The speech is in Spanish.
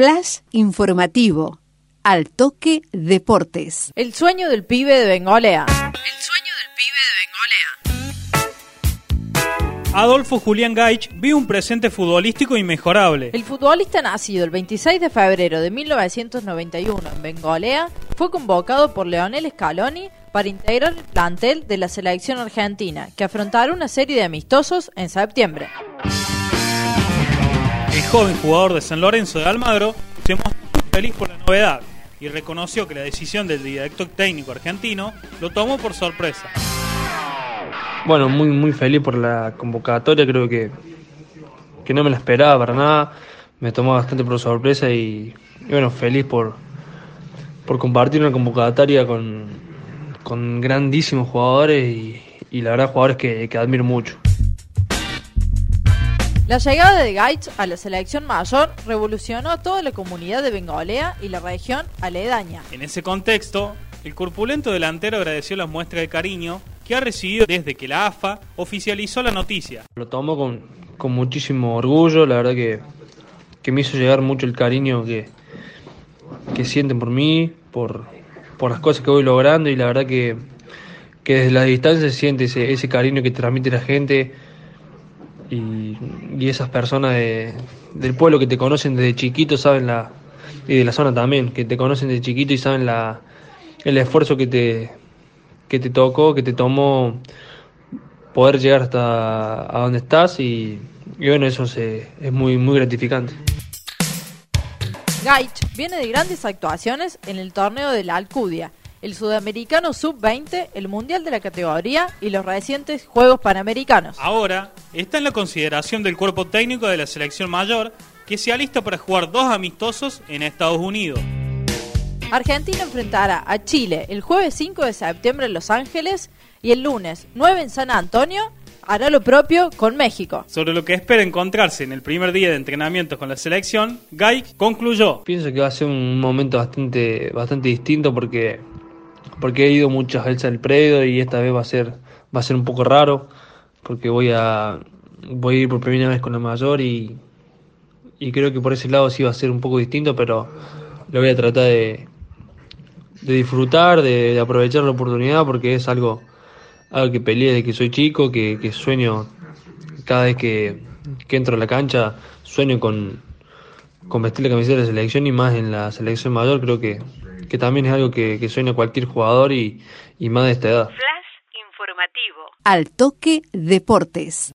Flash informativo. Al toque deportes. El sueño del pibe de Bengolea. El sueño del pibe de Bengolea. Adolfo Julián Gaich vio un presente futbolístico inmejorable. El futbolista nacido el 26 de febrero de 1991 en Bengolea fue convocado por Leonel Scaloni para integrar el plantel de la selección argentina, que afrontará una serie de amistosos en septiembre. Joven jugador de San Lorenzo de Almagro se mostró feliz por la novedad y reconoció que la decisión del director técnico argentino lo tomó por sorpresa. Bueno, muy muy feliz por la convocatoria, creo que, que no me la esperaba para nada, me tomó bastante por sorpresa y, bueno, feliz por, por compartir una convocatoria con, con grandísimos jugadores y, la verdad jugadores que, que admiro mucho. La llegada de Gaich a la selección mayor revolucionó a toda la comunidad de Bengolea y la región aledaña. En ese contexto, el corpulento delantero agradeció las muestras de cariño que ha recibido desde que la AFA oficializó la noticia. Lo tomo con, con muchísimo orgullo, la verdad que, que, me hizo llegar mucho el cariño que, que sienten por mí, por, por las cosas que voy logrando y la verdad que, que desde la distancia se siente ese, ese cariño que transmite la gente y, esas personas del pueblo que te conocen desde chiquito saben la y de la zona también que te conocen desde chiquito y saben la el esfuerzo que te que te tocó que te tomó poder llegar hasta a donde estás y, bueno eso es muy muy gratificante. Gaich viene de grandes actuaciones en el torneo de la Alcudia el Sudamericano Sub-20, el Mundial de la categoría y los recientes Juegos Panamericanos. Ahora está en la consideración del cuerpo técnico de la selección mayor que se alista para jugar dos amistosos en Estados Unidos. Argentina enfrentará a Chile el jueves 5 de septiembre en Los Ángeles y el lunes 9 en San Antonio hará lo propio con México. Sobre lo que espera encontrarse en el primer día de entrenamiento con la selección, Guy concluyó. Pienso que va a ser un momento bastante, bastante distinto porque porque he ido muchas veces al predio y esta vez va a ser va a ser un poco raro porque voy a voy a ir por primera vez con la mayor y, y creo que por ese lado sí va a ser un poco distinto pero lo voy a tratar de, de disfrutar de, aprovechar la oportunidad porque es algo algo que peleé desde que soy chico que, que sueño cada vez que, que entro a la cancha sueño con con vestir la camiseta de la selección y más en la selección mayor creo que que también es algo que, que sueña cualquier jugador y, y más de esta edad. Flash informativo. Al toque deportes.